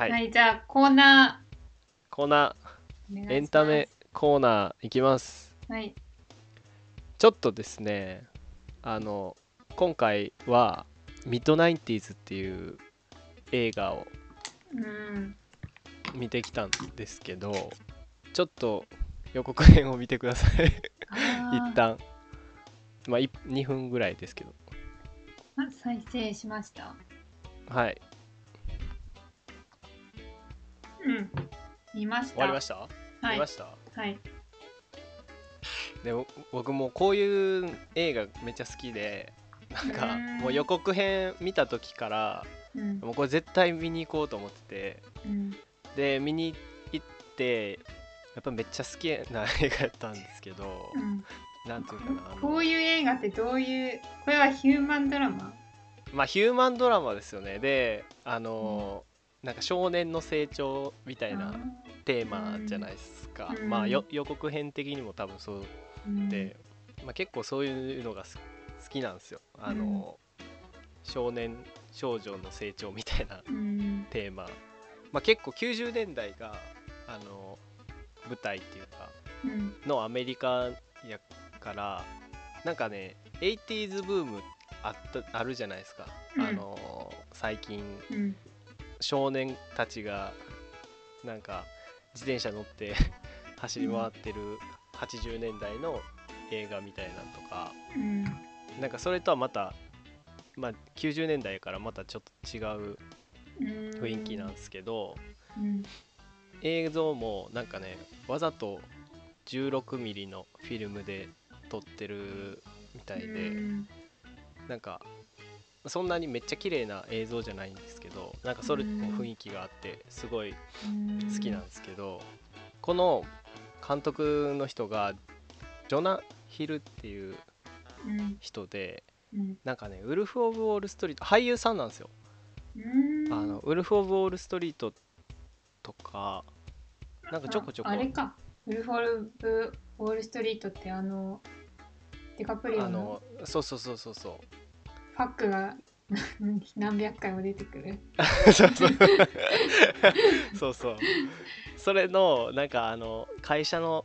はい、はい、じゃあコーナコーナー。エンタメコーナーいきます。はい。ちょっとですねあの今回はミッドナインティーズっていう映画をうん。見てきたんですけどちょっと予告編を見てください。一旦。まあい2分ぐらいですけど。あ再生しました。はいうん。見ました。終わりました、はい。見ました？はい。でも僕もこういう映画めっちゃ好きでなんかうん。もう予告編見た時からうん。もうこれ絶対見に行こうと思っててうん。で見に行ってやっぱめっちゃ好きな映画やったんですけど、うん。なんていうかなこういう映画ってどういうこれはヒューマンドラマ？まあヒューマンドラマですよね。であのーなんか少年の成長みたいなテーマじゃないですか、うん。まあよ予告編的にも多分そううん。で、まあ、結構そういうのがす好きなんですよ。あの、少年少女の成長みたいなうん。テーマ、まあ、結構90年代があの舞台っていうかうん。のアメリカやからなんかね 80s ブームあったあるじゃないですか、うん。あの最近。うん少年たちがなんか自転車乗って 走り回ってる80年代の映画みたいなのとかうん。なんかそれとはまた、まあ、90年代からまたちょっと違ううん。雰囲気なんですけど、うん。映像もなんかねわざと 16mm のフィルムで撮ってるみたいで、うん。なんかそんなにめっちゃ綺麗な映像じゃないんですけどなんかそれも雰囲気があってすごい好きなんですけどこの監督の人がジョナ・ヒルっていううん。人でうん。なんかねウルフ・オブ・ウォール・ストリート俳優さんなんですよ。うん。あのウルフ・オブ・ウォール・ストリートとかなんかちょこちょこ。ああれか。ウルフォルブ・ウォール・ストリートってあのデカプリオの？あのそうそうそうそうそうファックが 何百回も出てくる。そうそう。そうそう。それのなんかあの会社の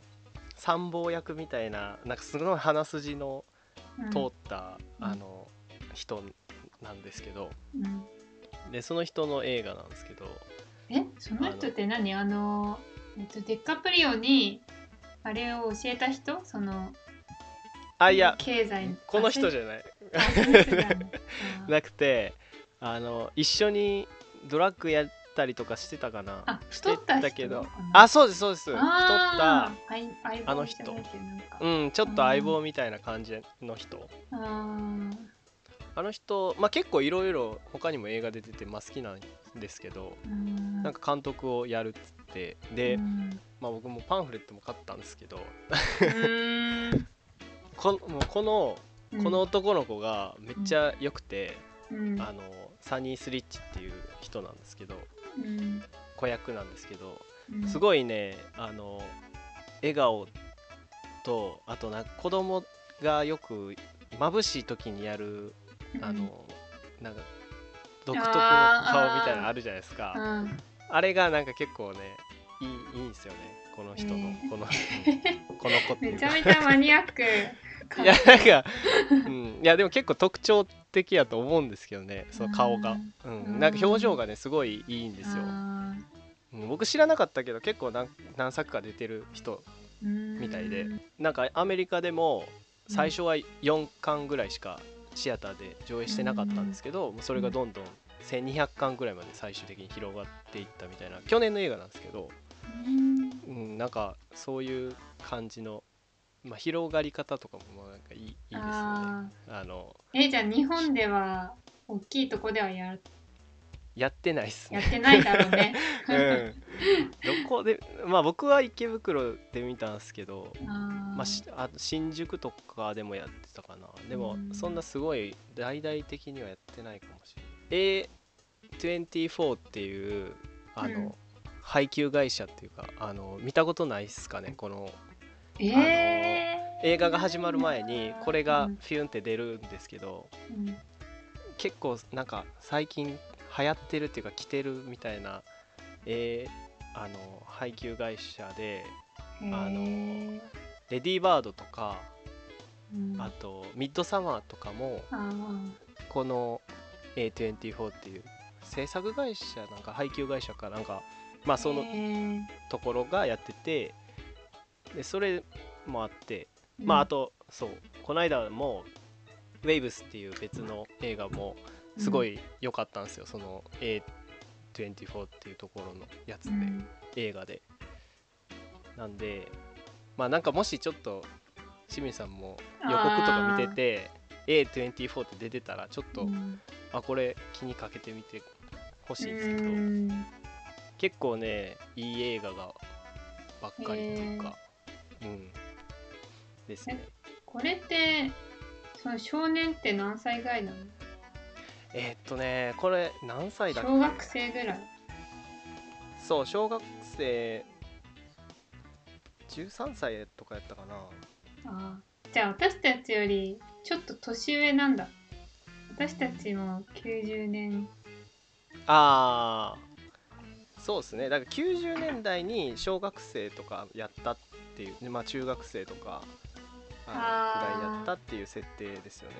参謀役みたいななんかすごい鼻筋のうん。通った、うん。あの人なんですけど。うん。でその人の映画なんですけど。え？その人って何？あの。えっとデカプリオにあれを教えた人？そのあいや経済この人ゃじゃないなくてあの一緒にドラッグやったりとかしてたかな。あしてた人けど。あそうですそうです。太った。あの人。うんちょっと相棒みたいな感じの人。あの人、まあ、結構いろいろ他にも映画で出て、まあ、好きなんですけどうん。なんか監督をやるっつって。で、うん。まあ、僕もパンフレットも買ったんですけど。うん。このもうこのこの男の子がめっちゃ良くて、うん。あのサニー・スリッチっていう人なんですけどうん。子役なんですけどうん。すごいねあの笑顔とあとなんか子供がよく眩しい時にやるあの、なんか独特の顔みたいなのあるじゃないですか。あうん。れがなんか結構ねいいいいんですよねこの人の、えーこのうんこの子っていうか。めちゃめちゃマニアックいやなんか、うん、いやでも結構特徴的やと思うんですけどねその顔が、うん。うん。なんか表情がねすごいいいんですよ、あうん。僕知らなかったけど結構何何作か出てる人みたいで。なんかアメリカでも最初は4巻ぐらいしかシアターで上映してなかったんですけど、もうそれがどんどん1200巻ぐらいまで最終的に広がっていったみたいな。去年の映画なんですけど、うん。うん、なんかそういう感じの、まあ、広がり方とかもなんかいいいいですよね。ああのーえじゃあ日本では大きいとこではややってないっすね。やってないだろうね。うん、どこでまあ僕は池袋で見たんですけど、まあ、しあ新宿とかでもやってたかな。でもうん。そんなすごい大々的にはやってないかもしれない。A24 っていうあの、うん。配給会社っていうかあの見たことないっすかねこのえー。映画が始まる前にこれがうん。フィュンって出るんですけど、うん。結構なんか最近流行ってるっていうか着てるみたいなえーあの配給会社でへー。あのレディーバードとかうん。あとミッドサマーとかもこの A24 っていう制作会社なんか配給会社かなんかまあそのところがやっててでそれもあってまああとそうこの間も「ウェイブスっていう別の映画もすごい良かったんですよ、その A24 っていうところのやつで、うん。映画で。なんでまあなんかもしちょっと清水さんも予告とか見てて A24 って出てたらちょっと、うん。あこれ気にかけてみてほしいんですけど、うん。結構ねいい映画がばっかりっていうか、うん。ですね。これってその少年って何歳ぐらいなの？えーっとねこれ何歳だっけ？小学生ぐらい。そう小学生13歳とかやったかな。あー。じゃあ私たちよりちょっと年上なんだ。私たちも90年。あー。そうですね。だから90年代に小学生とかやったっていうまあ中学生とかああー。のくらいやったっていう設定ですよね。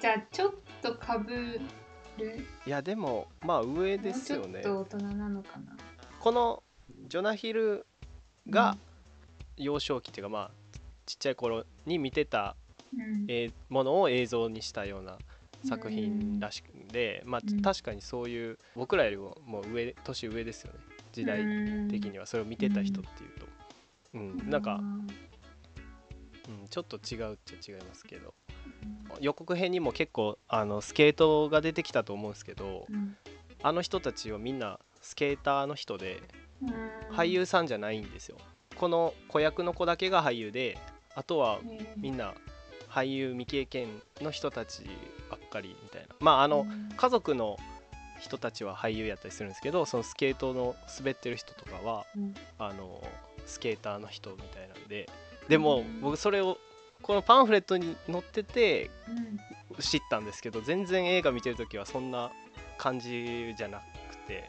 じゃあちょっとかぶる？いやでもまあ上ですよね。ちょっと大人なのかな？このジョナヒルが幼少期っていうかまあちっちゃい頃に見てたうん。えーものを映像にしたような作品らしくて、まあうん。確かにそういう僕らよりももう上年上ですよね。時代的には。それを見てた人っていうと、うんなんか、うん、ちょっと違うっちゃ違いますけど。予告編にも結構あのスケートが出てきたと思うんですけどうん。あの人たちはみんなスケーターの人でうん。俳優さんじゃないんですよ。この子役の子だけが俳優であとはみんな俳優未経験の人たちばっかりみたいな。まああのうん。家族の人たちは俳優やったりするんですけどそのスケートの滑ってる人とかはうん。あのスケーターの人みたいなんででもうん。僕それをこのパンフレットに載っててうん。知ったんですけど全然映画見てる時はそんな感じじゃなくて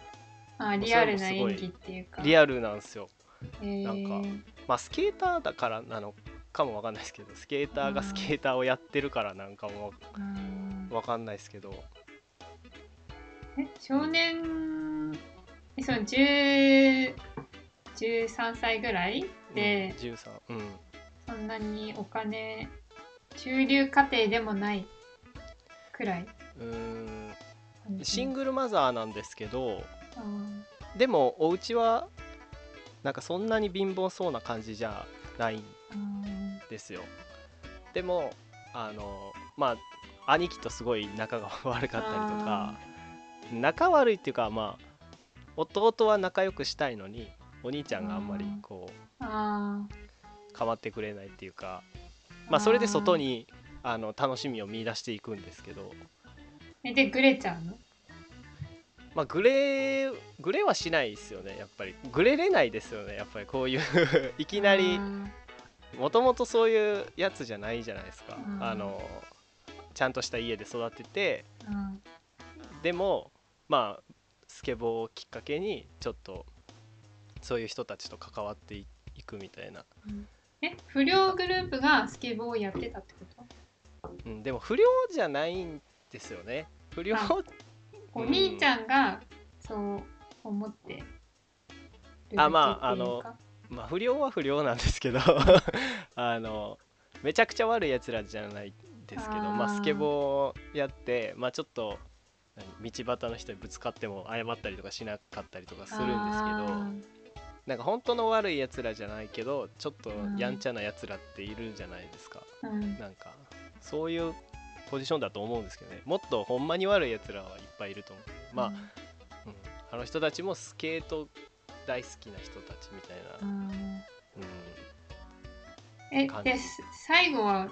あリアルな演技っていうか。アリアルなんですよ。ルなんかまあスケーターだからなのかもわかんないですけどスケーターがスケーターをやってるからなんかもわかんないですけど。え少年えその10 13歳ぐらいで、うん、13うんそんなにお金中流家庭でもないくらい。うーん。シングルマザーなんですけどあーでもお家はなんかそんなに貧乏そうな感じじゃないんですよ。でもあのまあ兄貴とすごい仲が悪かったりとか。仲悪いっていうかまあ弟は仲良くしたいのにお兄ちゃんがあんまりこうあ構ってくれないっていうかまあそれで外にあの楽しみを見出していくんですけど。ーえでグレちゃうの？まあグレーグレーはしないですよねやっぱり。グレれないですよねやっぱり。こういう いきなりもともとそういうやつじゃないじゃないですか。うん。あのちゃんとした家で育ててでもまあスケボーをきっかけにちょっとそういう人たちと関わっていいくみたいな、ーえ不良グループがスケボーをやってたってこと？うん、でも不良じゃないんですよね。不良あお兄ちゃんがそう思ってあまああのまあ不良は不良なんですけど あのめちゃくちゃ悪いやつらじゃないですけどまあスケボーやってまあちょっと何道端の人にぶつかっても謝ったりとかしなかったりとかするんですけどあなんか本当の悪いやつらじゃないけどちょっとうん。やんちゃなやつらっているじゃないですか、ーうん。なんかそういうポジションだと思うんですけどね。もっとほんまに悪いやつらはいっぱいいると思う。まあ、うん、あの人たちもスケート大好きな人たちみたいな、うん。うん、えです最後は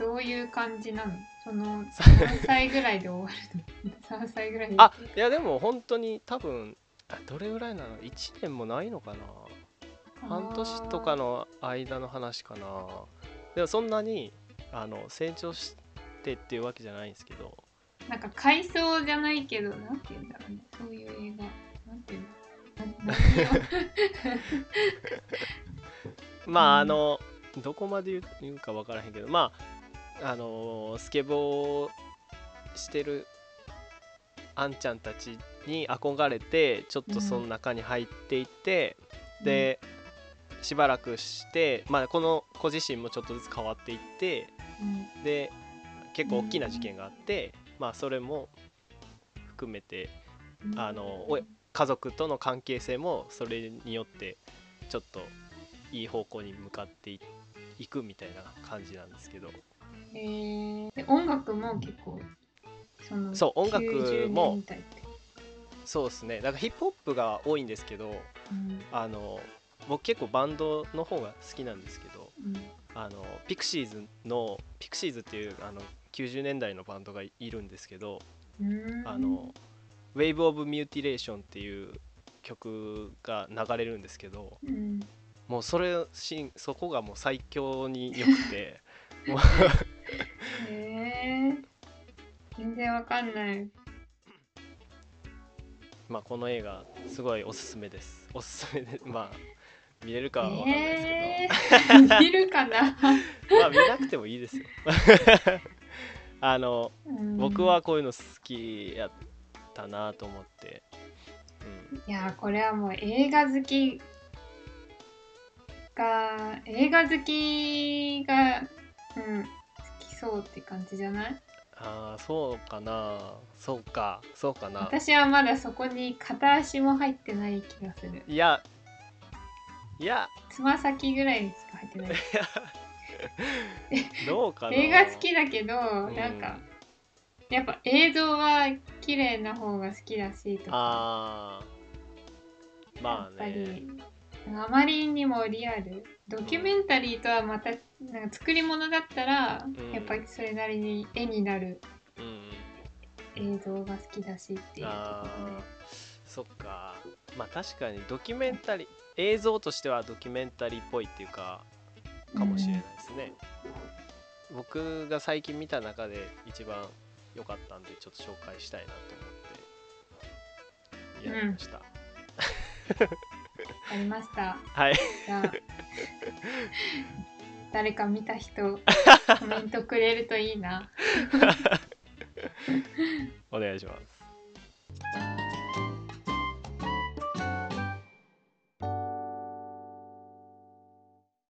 どういう感じなの？その 何歳ぐらいで終わるの？3歳ぐらいで。あいやでも本当に多分あどれぐらいなの？1年もないのかな？半年とかの間の話かな。でもそんなにあの成長してっていうわけじゃないんですけど。なんか回想じゃないけどなんて言うんだろうね。そういう映画。なんていうの？何 をまあうんあのどこまで言う言うか分からへんけど。まああのスケボーしてるあんちゃんたちに憧れてちょっとその中に入っていって、でしばらくして、まあ、この子自身もちょっとずつ変わっていってうん。で結構大きな事件があって、まあそれも含めてうん。あのお家族との関係性もそれによってちょっといい方向に向かっていいくみたいな感じなんですけど。えーで音楽も結構そのそう音楽も90年代ってそうですね。だからヒップホップが多いんですけどうん。あの僕結構バンドの方が好きなんですけどうん。あのピクシーズのピクシーズっていうあの90年代のバンドがいるんですけどうん。あの「Wave of Mutilation」っていう曲が流れるんですけどうん。もうそれシーンそこがもう最強に良くて もうえー、全然わかんないまあこの映画すごいおすすめです。おすすめで まあ見れるかは分かんないですえー、見るかな、けど、まあ見なくてもいいですよ。あのうん。僕はこういうの好きやったなと思って、いやこれはもう映画好きが映画好きが、うん、好きそうって感じじゃない？ああそうかな。そうか。そうかな。私はまだそこに片足も入ってない気がする。いやいや。つま先ぐらいしか入ってない。どうかな。映画好きだけど、ん。なんかやっぱ映像は綺麗な方が好きだしとか。あー。まあやっぱねりあまりにもリアル。ドキュメンタリーとはまたなんか作り物だったら、ん。やっぱりそれなりに絵になるうんうん。映像が好きだしっていうとこあろで。ーそっか。まあ確かにドキュメンタリー映像としてはドキュメンタリーっぽいっていうかかもしれないですね、僕が最近見た中で一番良かったんでちょっと紹介したいなと思ってやりました、わ かりました。はい。誰か見た人 コメントくれるといいな。お願いします